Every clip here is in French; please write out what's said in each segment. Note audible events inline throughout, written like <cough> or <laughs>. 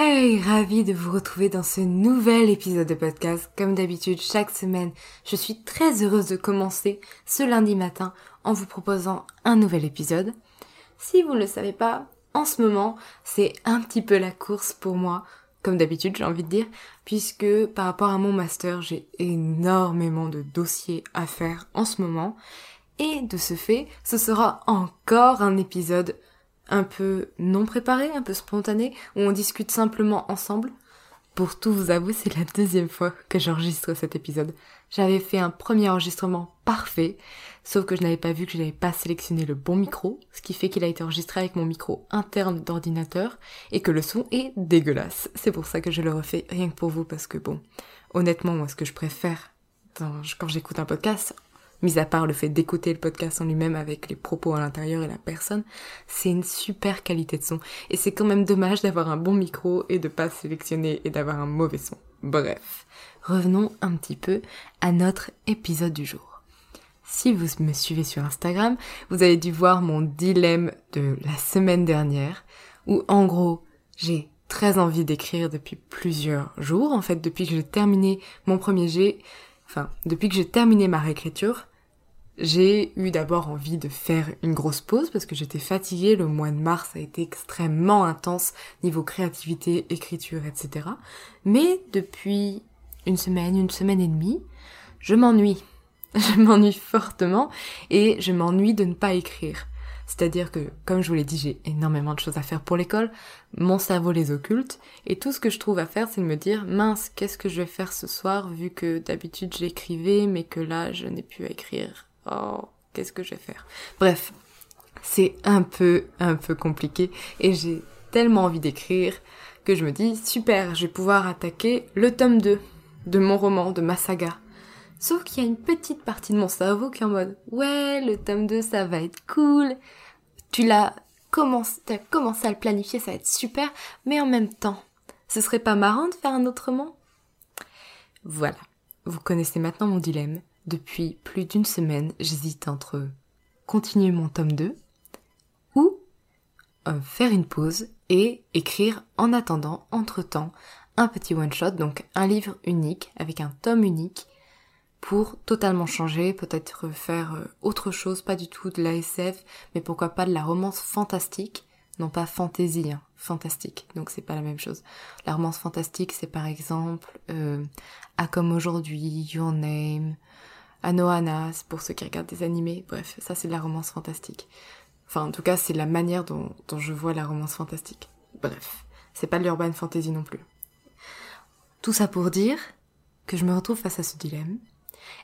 Hey, ravi de vous retrouver dans ce nouvel épisode de podcast. Comme d'habitude, chaque semaine, je suis très heureuse de commencer ce lundi matin en vous proposant un nouvel épisode. Si vous ne le savez pas, en ce moment, c'est un petit peu la course pour moi, comme d'habitude j'ai envie de dire, puisque par rapport à mon master, j'ai énormément de dossiers à faire en ce moment. Et de ce fait, ce sera encore un épisode un peu non préparé, un peu spontané, où on discute simplement ensemble. Pour tout vous avouer, c'est la deuxième fois que j'enregistre cet épisode. J'avais fait un premier enregistrement parfait, sauf que je n'avais pas vu que je n'avais pas sélectionné le bon micro, ce qui fait qu'il a été enregistré avec mon micro interne d'ordinateur et que le son est dégueulasse. C'est pour ça que je le refais rien que pour vous parce que bon, honnêtement, moi ce que je préfère quand j'écoute un podcast, mis à part le fait d'écouter le podcast en lui-même avec les propos à l'intérieur et la personne, c'est une super qualité de son. Et c'est quand même dommage d'avoir un bon micro et de pas sélectionner et d'avoir un mauvais son. Bref, revenons un petit peu à notre épisode du jour. Si vous me suivez sur Instagram, vous avez dû voir mon dilemme de la semaine dernière, où en gros, j'ai très envie d'écrire depuis plusieurs jours. En fait, depuis que j'ai terminé mon premier jet, enfin, depuis que j'ai terminé ma réécriture, j'ai eu d'abord envie de faire une grosse pause parce que j'étais fatiguée. Le mois de mars a été extrêmement intense niveau créativité, écriture, etc. Mais depuis une semaine, une semaine et demie, je m'ennuie. <laughs> Je m'ennuie fortement et je m'ennuie de ne pas écrire. C'est-à-dire que, comme je vous l'ai dit, j'ai énormément de choses à faire pour l'école, mon cerveau les occulte, et tout ce que je trouve à faire, c'est de me dire, mince, qu'est-ce que je vais faire ce soir, vu que d'habitude j'écrivais, mais que là, je n'ai plus à écrire oh, qu'est-ce que je vais faire? Bref, c'est un peu, un peu compliqué et j'ai tellement envie d'écrire que je me dis, super, je vais pouvoir attaquer le tome 2 de mon roman, de ma saga. Sauf qu'il y a une petite partie de mon cerveau qui est en mode, ouais, le tome 2, ça va être cool. Tu l'as commencé, commencé à le planifier, ça va être super, mais en même temps, ce serait pas marrant de faire un autre roman? Voilà. Vous connaissez maintenant mon dilemme. Depuis plus d'une semaine, j'hésite entre continuer mon tome 2 ou euh, faire une pause et écrire en attendant, entre-temps, un petit one-shot, donc un livre unique avec un tome unique pour totalement changer, peut-être faire euh, autre chose, pas du tout de la SF, mais pourquoi pas de la romance fantastique, non pas fantasy, hein, fantastique, donc c'est pas la même chose. La romance fantastique, c'est par exemple euh, À comme aujourd'hui, Your Name, Anohana, pour ceux qui regardent des animés. Bref, ça c'est de la romance fantastique. Enfin, en tout cas, c'est la manière dont, je vois la romance fantastique. Bref, c'est pas de l'urban fantasy non plus. Tout ça pour dire que je me retrouve face à ce dilemme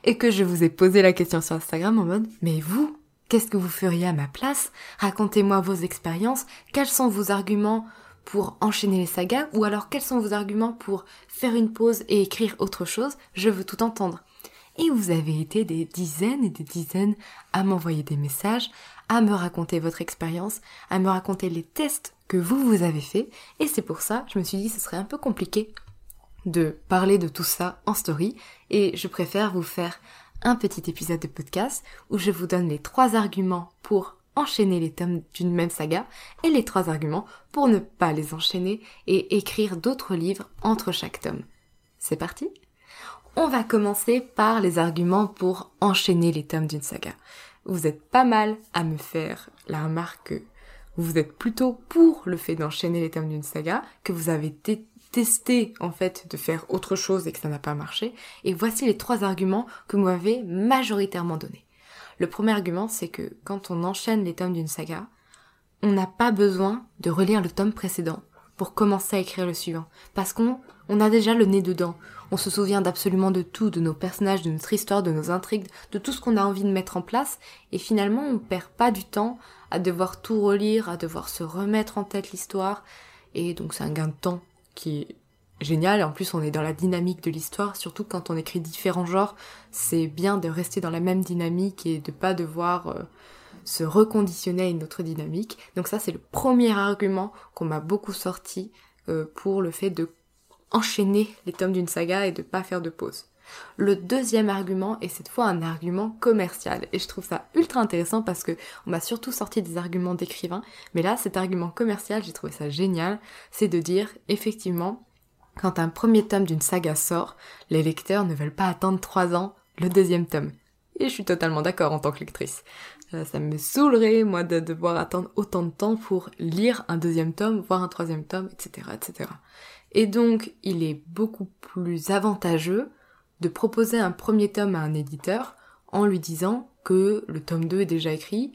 et que je vous ai posé la question sur Instagram en mode mais vous, qu'est-ce que vous feriez à ma place? Racontez-moi vos expériences, quels sont vos arguments pour enchaîner les sagas? Ou alors quels sont vos arguments pour faire une pause et écrire autre chose? Je veux tout entendre. Et vous avez été des dizaines et des dizaines à m'envoyer des messages, à me raconter votre expérience, à me raconter les tests que vous vous avez fait. Et c'est pour ça, je me suis dit ce serait un peu compliqué de parler de tout ça en story. Et je préfère vous faire un petit épisode de podcast où je vous donne les trois arguments pour enchaîner les tomes d'une même saga et les trois arguments pour ne pas les enchaîner et écrire d'autres livres entre chaque tome. C'est parti On va commencer par les arguments pour enchaîner les tomes d'une saga. Vous êtes pas mal à me faire la remarque que vous êtes plutôt pour le fait d'enchaîner les tomes d'une saga, que vous avez testé en fait de faire autre chose et que ça n'a pas marché. Et voici les trois arguments que vous m'avez majoritairement donnés. Le premier argument, c'est que quand on enchaîne les tomes d'une saga, on n'a pas besoin de relire le tome précédent pour commencer à écrire le suivant. Parce qu'on on a déjà le nez dedans. On se souvient d'absolument de tout, de nos personnages, de notre histoire, de nos intrigues, de tout ce qu'on a envie de mettre en place. Et finalement, on perd pas du temps à devoir tout relire, à devoir se remettre en tête l'histoire. Et donc c'est un gain de temps qui est génial. Et en plus, on est dans la dynamique de l'histoire, surtout quand on écrit différents genres. C'est bien de rester dans la même dynamique et de pas devoir euh, se reconditionner à une autre dynamique. Donc ça, c'est le premier argument qu'on m'a beaucoup sorti euh, pour le fait de enchaîner les tomes d'une saga et de pas faire de pause. Le deuxième argument est cette fois un argument commercial et je trouve ça ultra intéressant parce que on m'a surtout sorti des arguments d'écrivain, mais là cet argument commercial, j'ai trouvé ça génial, c'est de dire effectivement quand un premier tome d'une saga sort, les lecteurs ne veulent pas attendre trois ans le deuxième tome. Et je suis totalement d'accord en tant que lectrice. Euh, ça me saoulerait, moi, de devoir attendre autant de temps pour lire un deuxième tome, voir un troisième tome, etc., etc. Et donc, il est beaucoup plus avantageux de proposer un premier tome à un éditeur en lui disant que le tome 2 est déjà écrit,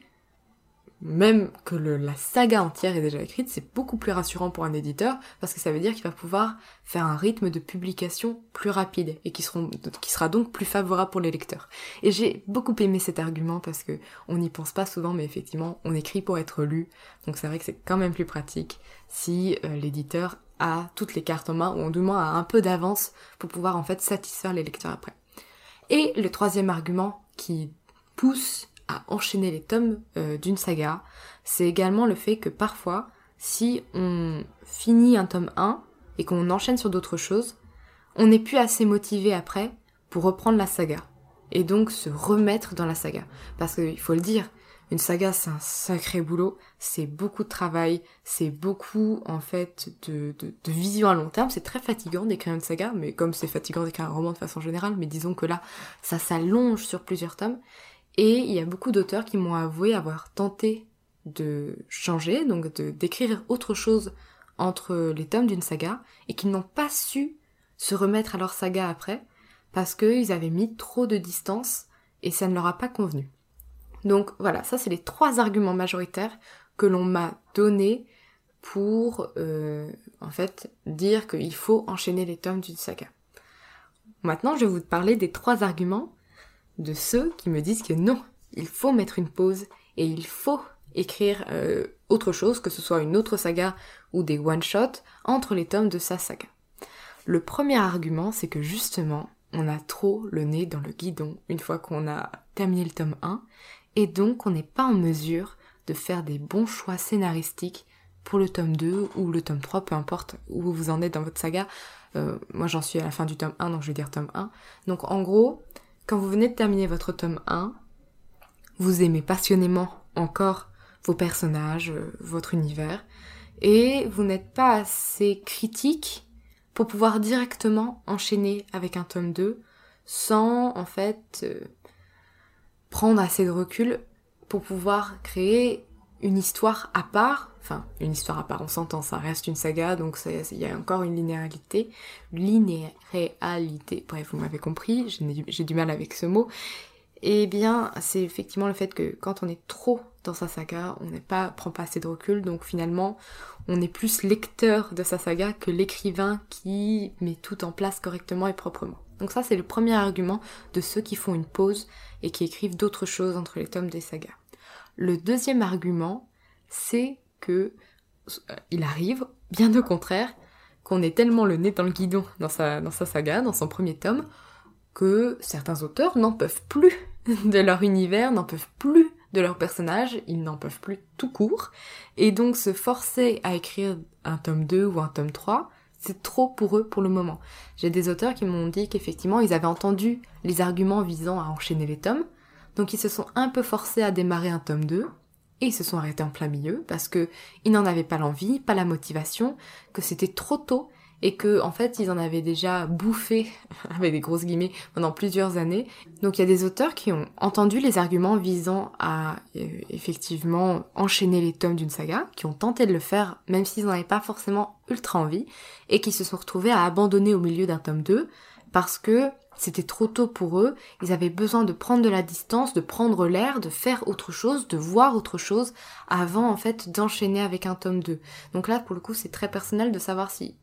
même que la saga entière est déjà écrite, c'est beaucoup plus rassurant pour un éditeur parce que ça veut dire qu'il va pouvoir faire un rythme de publication plus rapide et qui, sera donc plus favorable pour les lecteurs. Et j'ai beaucoup aimé cet argument parce que on n'y pense pas souvent, mais effectivement, on écrit pour être lu, donc c'est vrai que c'est quand même plus pratique si euh, l'éditeur a toutes les cartes en main ou du moins a un peu d'avance pour pouvoir en fait satisfaire les lecteurs après. Et le troisième argument qui pousse à enchaîner les tomes euh, d'une saga, c'est également le fait que parfois, si on finit un tome 1 et qu'on enchaîne sur d'autres choses, on n'est plus assez motivé après pour reprendre la saga et donc se remettre dans la saga. Parce qu'il faut le dire, une saga c'est un sacré boulot, c'est beaucoup de travail, c'est beaucoup en fait de, de, vision à long terme, c'est très fatigant d'écrire une saga, mais comme c'est fatigant d'écrire un roman de façon générale, mais disons que là ça s'allonge sur plusieurs tomes, et il y a beaucoup d'auteurs qui m'ont avoué avoir tenté de changer, donc de d'écrire autre chose entre les tomes d'une saga, et qui n'ont pas su se remettre à leur saga après, parce qu'ils avaient mis trop de distance, et ça ne leur a pas convenu. Donc voilà, ça c'est les trois arguments majoritaires que l'on m'a donnés pour euh, en fait dire qu'il faut enchaîner les tomes d'une saga. Maintenant, je vais vous parler des trois arguments de ceux qui me disent que non, il faut mettre une pause et il faut écrire euh, autre chose, que ce soit une autre saga ou des one-shots entre les tomes de sa saga. Le premier argument, c'est que justement, on a trop le nez dans le guidon une fois qu'on a terminé le tome 1, et donc on n'est pas en mesure de faire des bons choix scénaristiques pour le tome 2 ou le tome 3, peu importe où vous en êtes dans votre saga. Euh, moi j'en suis à la fin du tome 1, donc je vais dire tome 1. Donc en gros, quand vous venez de terminer votre tome 1, vous aimez passionnément encore vos personnages, euh, votre univers, et vous n'êtes pas assez critique pour pouvoir directement enchaîner avec un tome 2 sans en fait euh, prendre assez de recul pour pouvoir créer une histoire à part, enfin une histoire à part, on s'entend, ça reste une saga, donc il y a encore une linéarité, linéarité, bref, vous m'avez compris, j'ai du mal avec ce mot, et eh bien c'est effectivement le fait que quand on est trop dans sa saga, on n'est pas, prend pas assez de recul, donc finalement on est plus lecteur de sa saga que l'écrivain qui met tout en place correctement et proprement. Donc ça, c'est le premier argument de ceux qui font une pause et qui écrivent d'autres choses entre les tomes des sagas. Le deuxième argument, c'est que euh, il arrive, bien au contraire, qu'on ait tellement le nez dans le guidon dans sa, saga, dans son premier tome, que certains auteurs n'en peuvent plus <laughs> de leur univers, n'en peuvent plus de leurs personnages, ils n'en peuvent plus tout court, et donc se forcer à écrire un tome 2 ou un tome 3, c'est trop pour eux pour le moment. J'ai des auteurs qui m'ont dit qu'effectivement ils avaient entendu les arguments visant à enchaîner les tomes, donc ils se sont un peu forcés à démarrer un tome 2, et ils se sont arrêtés en plein milieu parce que ils n'en avaient pas l'envie, pas la motivation, que c'était trop tôt et que en fait ils en avaient déjà bouffé <laughs> avec des grosses guillemets pendant plusieurs années. Donc il y a des auteurs qui ont entendu les arguments visant à euh, effectivement enchaîner les tomes d'une saga, qui ont tenté de le faire même s'ils n'en avaient pas forcément ultra envie et qui se sont retrouvés à abandonner au milieu d'un tome 2 parce que c'était trop tôt pour eux, ils avaient besoin de prendre de la distance, de prendre l'air, de faire autre chose, de voir autre chose avant en fait d'enchaîner avec un tome 2. Donc là pour le coup c'est très personnel de savoir si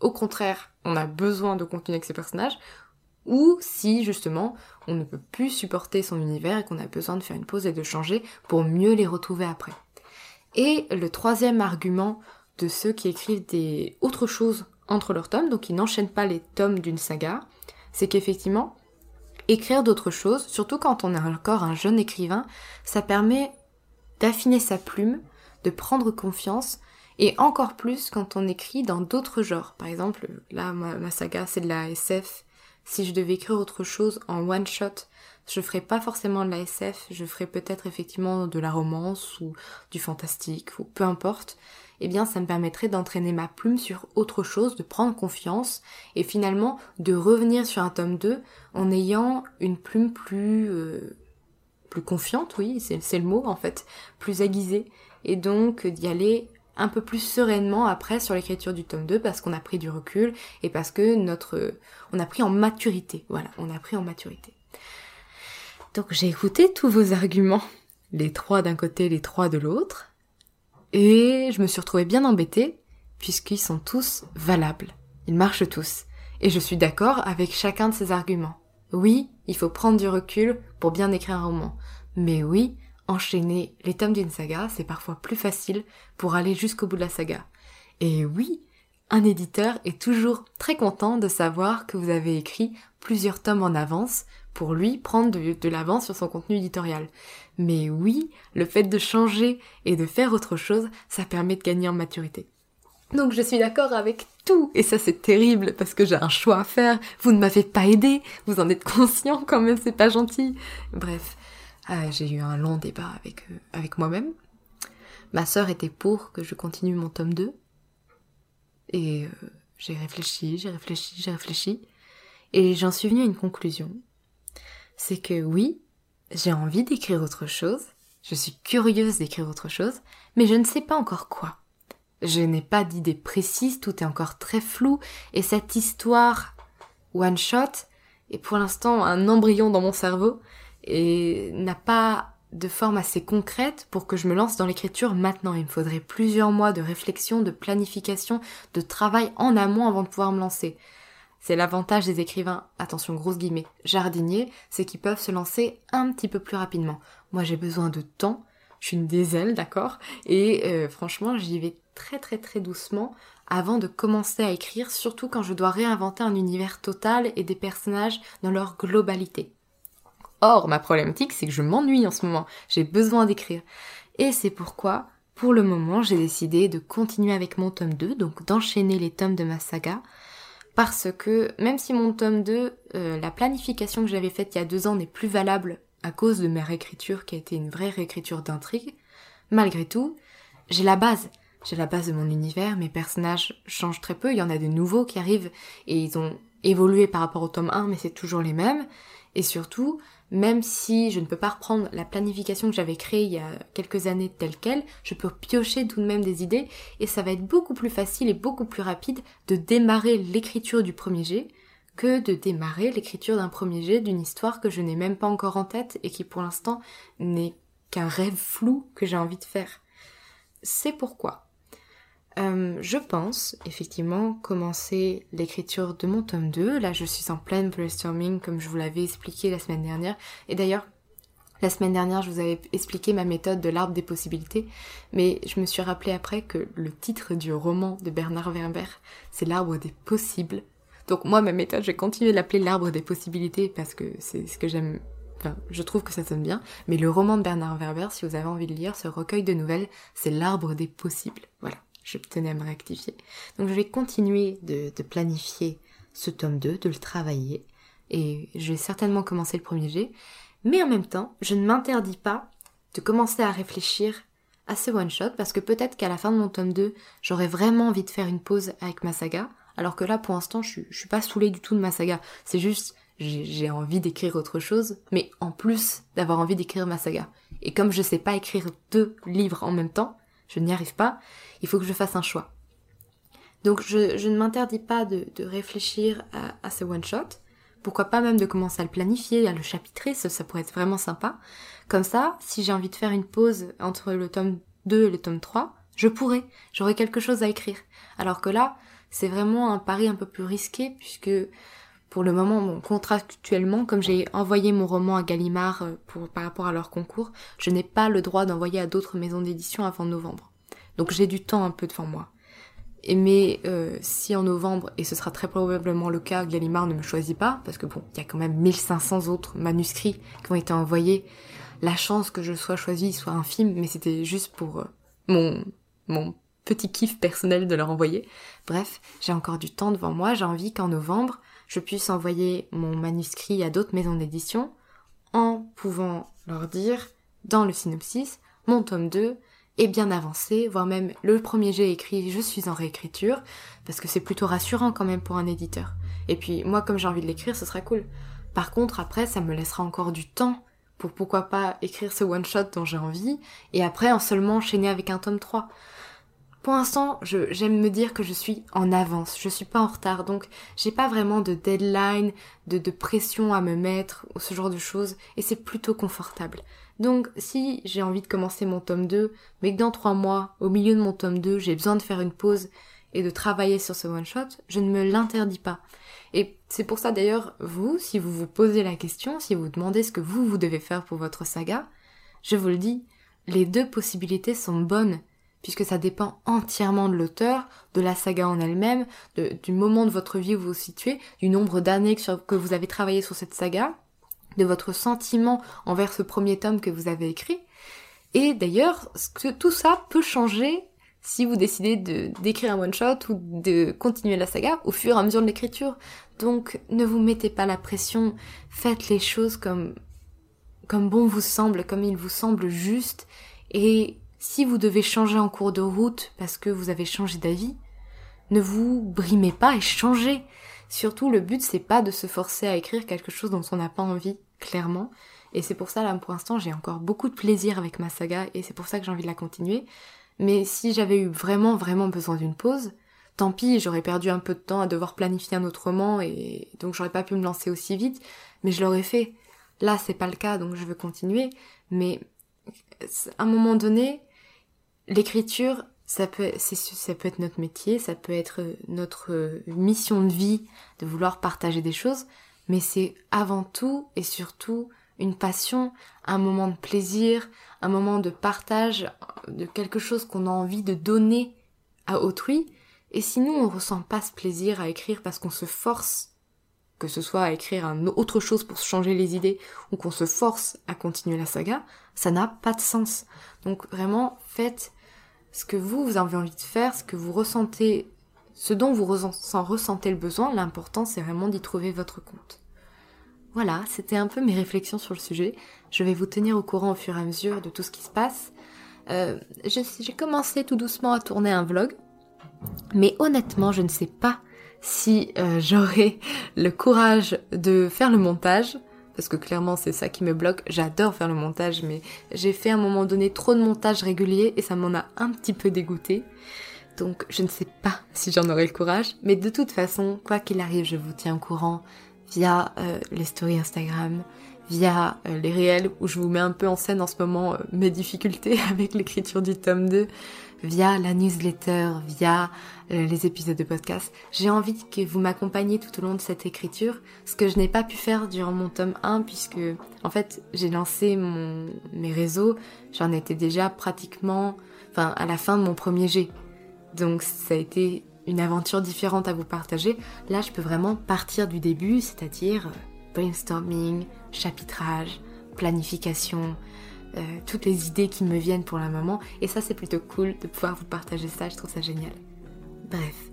au contraire, on a besoin de continuer avec ces personnages, ou si justement on ne peut plus supporter son univers et qu'on a besoin de faire une pause et de changer pour mieux les retrouver après. Et le troisième argument de ceux qui écrivent des autres choses entre leurs tomes, donc qui n'enchaînent pas les tomes d'une saga, c'est qu'effectivement, écrire d'autres choses, surtout quand on est encore un jeune écrivain, ça permet d'affiner sa plume, de prendre confiance, et encore plus quand on écrit dans d'autres genres. Par exemple, là, ma, saga, c'est de la SF. Si je devais écrire autre chose en one shot, je ferais pas forcément de la SF, je ferais peut-être effectivement de la romance ou du fantastique ou peu importe. Eh bien, ça me permettrait d'entraîner ma plume sur autre chose, de prendre confiance et finalement de revenir sur un tome 2 en ayant une plume plus euh, plus confiante, oui, c'est le mot en fait, plus aiguisée et donc d'y aller un peu plus sereinement après sur l'écriture du tome 2 parce qu'on a pris du recul et parce que notre on a pris en maturité. Voilà, on a pris en maturité. Donc j'ai écouté tous vos arguments, les trois d'un côté, les trois de l'autre, et je me suis retrouvée bien embêtée puisqu'ils sont tous valables. Ils marchent tous. Et je suis d'accord avec chacun de ces arguments. Oui, il faut prendre du recul pour bien écrire un roman. Mais oui, enchaîner les tomes d'une saga, c'est parfois plus facile pour aller jusqu'au bout de la saga. Et oui, un éditeur est toujours très content de savoir que vous avez écrit plusieurs tomes en avance pour lui prendre de, l'avance sur son contenu éditorial. Mais oui, le fait de changer et de faire autre chose, ça permet de gagner en maturité. Donc je suis d'accord avec tout, et ça c'est terrible parce que j'ai un choix à faire, vous ne m'avez pas aidé, vous en êtes conscient quand même, c'est pas gentil. Bref, ah, j'ai eu un long débat avec, euh, avec moi-même. Ma sœur était pour que je continue mon tome 2. Et euh, j'ai réfléchi, j'ai réfléchi, j'ai réfléchi. Et j'en suis venue à une conclusion. C'est que oui, j'ai envie d'écrire autre chose. Je suis curieuse d'écrire autre chose. Mais je ne sais pas encore quoi. Je n'ai pas d'idée précise, tout est encore très flou. Et cette histoire one shot est pour l'instant un embryon dans mon cerveau et n'a pas de forme assez concrète pour que je me lance dans l'écriture maintenant. Il me faudrait plusieurs mois de réflexion, de planification, de travail en amont avant de pouvoir me lancer. C'est l'avantage des écrivains, attention grosse guillemets, jardiniers, c'est qu'ils peuvent se lancer un petit peu plus rapidement. Moi j'ai besoin de temps, je suis une des d'accord? Et euh, franchement j'y vais très très très doucement avant de commencer à écrire, surtout quand je dois réinventer un univers total et des personnages dans leur globalité. Or, ma problématique, c'est que je m'ennuie en ce moment. J'ai besoin d'écrire. Et c'est pourquoi, pour le moment, j'ai décidé de continuer avec mon tome 2, donc d'enchaîner les tomes de ma saga. Parce que, même si mon tome 2, euh, la planification que j'avais faite il y a deux ans n'est plus valable à cause de ma réécriture qui a été une vraie réécriture d'intrigue, malgré tout, j'ai la base. J'ai la base de mon univers, mes personnages changent très peu, il y en a de nouveaux qui arrivent et ils ont évolué par rapport au tome 1, mais c'est toujours les mêmes. Et surtout, même si je ne peux pas reprendre la planification que j'avais créée il y a quelques années telle qu'elle, je peux piocher tout de même des idées et ça va être beaucoup plus facile et beaucoup plus rapide de démarrer l'écriture du premier jet que de démarrer l'écriture d'un premier jet d'une histoire que je n'ai même pas encore en tête et qui pour l'instant n'est qu'un rêve flou que j'ai envie de faire. C'est pourquoi euh, je pense effectivement commencer l'écriture de mon tome 2. Là, je suis en pleine brainstorming comme je vous l'avais expliqué la semaine dernière. Et d'ailleurs, la semaine dernière, je vous avais expliqué ma méthode de l'arbre des possibilités, mais je me suis rappelé après que le titre du roman de Bernard Werber, c'est l'arbre des possibles. Donc moi, ma méthode, je vais continuer de l'appeler l'arbre des possibilités parce que c'est ce que j'aime je trouve que ça sonne bien, mais le roman de Bernard Werber, si vous avez envie de lire, ce recueil de nouvelles, c'est l'arbre des possibles. Voilà je tenais à me rectifier. Donc je vais continuer de, planifier ce tome 2, de le travailler, et je vais certainement commencer le premier jet, mais en même temps, je ne m'interdis pas de commencer à réfléchir à ce one-shot, parce que peut-être qu'à la fin de mon tome 2, j'aurais vraiment envie de faire une pause avec ma saga, alors que là, pour l'instant, je, je suis pas saoulée du tout de ma saga. C'est juste, j'ai envie d'écrire autre chose, mais en plus d'avoir envie d'écrire ma saga. Et comme je sais pas écrire deux livres en même temps, je n'y arrive pas, il faut que je fasse un choix. Donc je, ne m'interdis pas de, réfléchir à, ce one-shot, pourquoi pas même de commencer à le planifier, à le chapitrer, ça, ça pourrait être vraiment sympa. Comme ça, si j'ai envie de faire une pause entre le tome 2 et le tome 3, je pourrais, j'aurais quelque chose à écrire. Alors que là, c'est vraiment un pari un peu plus risqué puisque pour le moment, contractuellement, comme j'ai envoyé mon roman à Gallimard euh, pour, par rapport à leur concours, je n'ai pas le droit d'envoyer à d'autres maisons d'édition avant novembre. Donc j'ai du temps un peu devant moi. Et mais euh, si en novembre, et ce sera très probablement le cas, Gallimard ne me choisit pas, parce que bon, il y a quand même 1500 autres manuscrits qui ont été envoyés, la chance que je sois choisie soit infime, mais c'était juste pour euh, mon, mon petit kiff personnel de leur envoyer. Bref, j'ai encore du temps devant moi, j'ai envie qu'en novembre, je puisse envoyer mon manuscrit à d'autres maisons d'édition en pouvant leur dire dans le synopsis, mon tome 2 est bien avancé, voire même le premier jet écrit, je suis en réécriture, parce que c'est plutôt rassurant quand même pour un éditeur. Et puis moi comme j'ai envie de l'écrire, ce sera cool. Par contre après ça me laissera encore du temps pour pourquoi pas écrire ce one shot dont j'ai envie, et après en seulement enchaîner avec un tome 3. Pour l'instant, j'aime me dire que je suis en avance, je suis pas en retard, donc j'ai pas vraiment de deadline, de, pression à me mettre, ou ce genre de choses, et c'est plutôt confortable. Donc si j'ai envie de commencer mon tome 2, mais que dans trois mois, au milieu de mon tome 2, j'ai besoin de faire une pause et de travailler sur ce one-shot, je ne me l'interdis pas. Et c'est pour ça d'ailleurs, vous, si vous vous posez la question, si vous demandez ce que vous, vous devez faire pour votre saga, je vous le dis, les deux possibilités sont bonnes puisque ça dépend entièrement de l'auteur, de la saga en elle-même, du moment de votre vie où vous vous situez, du nombre d'années que, vous avez travaillé sur cette saga, de votre sentiment envers ce premier tome que vous avez écrit. Et d'ailleurs, tout ça peut changer si vous décidez d'écrire un one-shot ou de continuer la saga au fur et à mesure de l'écriture. Donc ne vous mettez pas la pression, faites les choses comme, comme bon vous semble, comme il vous semble juste, et si vous devez changer en cours de route parce que vous avez changé d'avis, ne vous brimez pas et changez. Surtout, le but, c'est pas de se forcer à écrire quelque chose dont on n'a pas envie, clairement. Et c'est pour ça, là, pour l'instant, j'ai encore beaucoup de plaisir avec ma saga et c'est pour ça que j'ai envie de la continuer. Mais si j'avais eu vraiment, vraiment besoin d'une pause, tant pis, j'aurais perdu un peu de temps à devoir planifier un autre et donc j'aurais pas pu me lancer aussi vite, mais je l'aurais fait. Là, c'est pas le cas, donc je veux continuer. Mais à un moment donné, l'écriture, ça peut, ça peut être notre métier, ça peut être notre mission de vie de vouloir partager des choses, mais c'est avant tout et surtout une passion, un moment de plaisir, un moment de partage de quelque chose qu'on a envie de donner à autrui. Et si nous, on ressent pas ce plaisir à écrire parce qu'on se force, que ce soit à écrire un autre chose pour changer les idées ou qu'on se force à continuer la saga, ça n'a pas de sens. Donc vraiment, faites ce que vous, vous avez envie de faire, ce que vous ressentez, ce dont vous ressentez le besoin, l'important c'est vraiment d'y trouver votre compte. Voilà, c'était un peu mes réflexions sur le sujet. Je vais vous tenir au courant au fur et à mesure de tout ce qui se passe. Euh, j'ai commencé tout doucement à tourner un vlog, mais honnêtement, je ne sais pas si euh, j'aurai le courage de faire le montage parce que clairement c'est ça qui me bloque. J'adore faire le montage, mais j'ai fait à un moment donné trop de montage régulier et ça m'en a un petit peu dégoûté. Donc je ne sais pas si j'en aurai le courage, mais de toute façon, quoi qu'il arrive, je vous tiens au courant via euh, les stories Instagram, via euh, les réels où je vous mets un peu en scène en ce moment mes difficultés <laughs> avec l'écriture du tome 2. Via la newsletter, via euh, les épisodes de podcast. J'ai envie que vous m'accompagniez tout au long de cette écriture, ce que je n'ai pas pu faire durant mon tome 1 puisque en fait j'ai lancé mes réseaux, j'en étais déjà pratiquement enfin à la fin de mon premier jet. Donc ça a été une aventure différente à vous partager. Là, je peux vraiment partir du début, c'est-à-dire euh, brainstorming, chapitrage, planification, euh, toutes les idées qui me viennent pour la moment. Et ça, c'est plutôt cool de pouvoir vous partager ça, je trouve ça génial. Bref,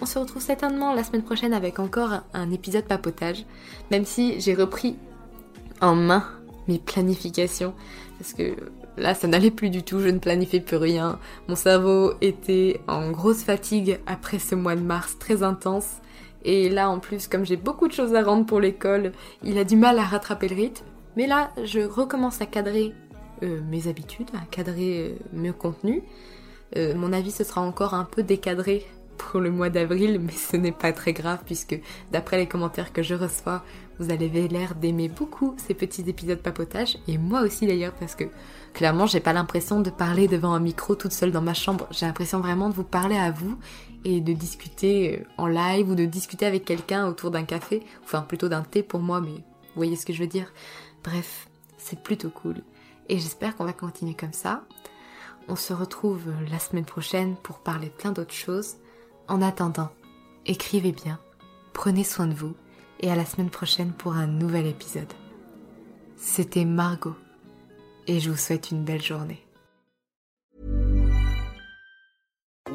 on se retrouve certainement la semaine prochaine avec encore un épisode papotage, même si j'ai repris en main mes planifications, parce que là ça n'allait plus du tout, je ne planifiais plus rien, mon cerveau était en grosse fatigue après ce mois de mars très intense, et là en plus comme j'ai beaucoup de choses à rendre pour l'école, il a du mal à rattraper le rythme, mais là je recommence à cadrer euh, mes habitudes, à cadrer euh, mes contenus. Euh, mon avis, ce sera encore un peu décadré pour le mois d'avril, <laughs> mais ce n'est pas très grave puisque d'après les commentaires que je reçois, vous avez l'air d'aimer beaucoup ces petits épisodes papotage et moi aussi d'ailleurs parce que clairement j'ai pas l'impression de parler devant un micro toute seule dans ma chambre. J'ai l'impression vraiment de vous parler à vous et de discuter en live ou de discuter avec quelqu'un autour d'un café, enfin plutôt d'un thé pour moi, mais vous voyez ce que je veux dire. Bref, c'est plutôt cool et j'espère qu'on va continuer comme ça. On se retrouve la semaine prochaine pour parler plein d'autres choses. En attendant, écrivez bien, prenez soin de vous et à la semaine prochaine pour un nouvel épisode. C'était Margot et je vous souhaite une belle journée.